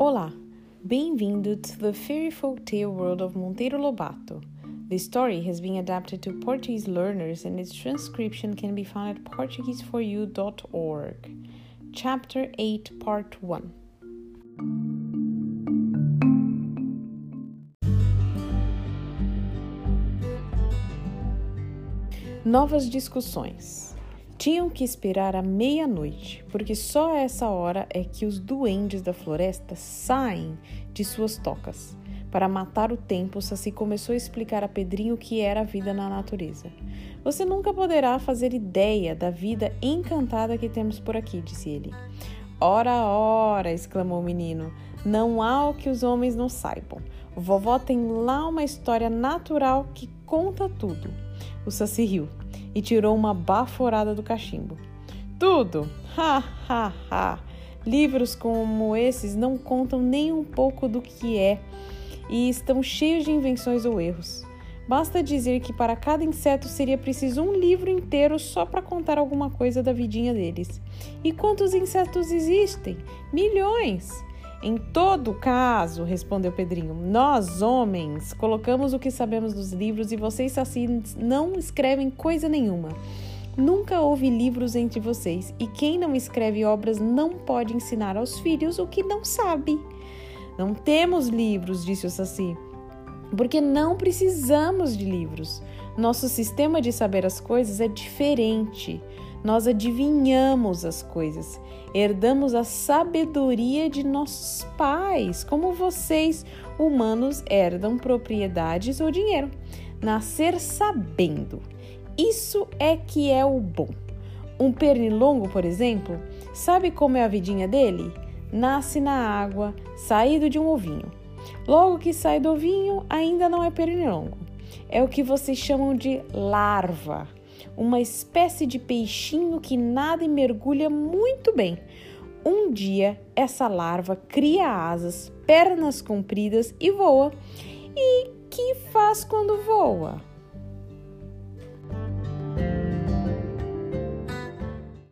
Olá, bem-vindo to the fairy folk tale world of Monteiro Lobato. This story has been adapted to Portuguese learners and its transcription can be found at portugueseforyou.org. Chapter 8, Part 1. Novas discussões. Tinham que esperar a meia-noite, porque só a essa hora é que os duendes da floresta saem de suas tocas. Para matar o tempo, Saci começou a explicar a Pedrinho o que era a vida na natureza. Você nunca poderá fazer ideia da vida encantada que temos por aqui, disse ele. Ora, ora! exclamou o menino. Não há o que os homens não saibam. Vovó tem lá uma história natural que conta tudo. O Saci riu e tirou uma baforada do cachimbo. Tudo! Ha, ha, ha! Livros como esses não contam nem um pouco do que é e estão cheios de invenções ou erros. Basta dizer que para cada inseto seria preciso um livro inteiro só para contar alguma coisa da vidinha deles. E quantos insetos existem? Milhões! Em todo caso, respondeu Pedrinho, nós, homens, colocamos o que sabemos dos livros e vocês, assassinos, não escrevem coisa nenhuma. Nunca houve livros entre vocês, e quem não escreve obras não pode ensinar aos filhos o que não sabe. Não temos livros, disse o Saci, porque não precisamos de livros. Nosso sistema de saber as coisas é diferente. Nós adivinhamos as coisas, herdamos a sabedoria de nossos pais, como vocês, humanos, herdam propriedades ou dinheiro. Nascer sabendo. Isso é que é o bom. Um pernilongo, por exemplo, sabe como é a vidinha dele? Nasce na água, saído de um ovinho. Logo que sai do ovinho, ainda não é pernilongo. É o que vocês chamam de larva uma espécie de peixinho que nada e mergulha muito bem. Um dia, essa larva cria asas, pernas compridas e voa. E que faz quando voa?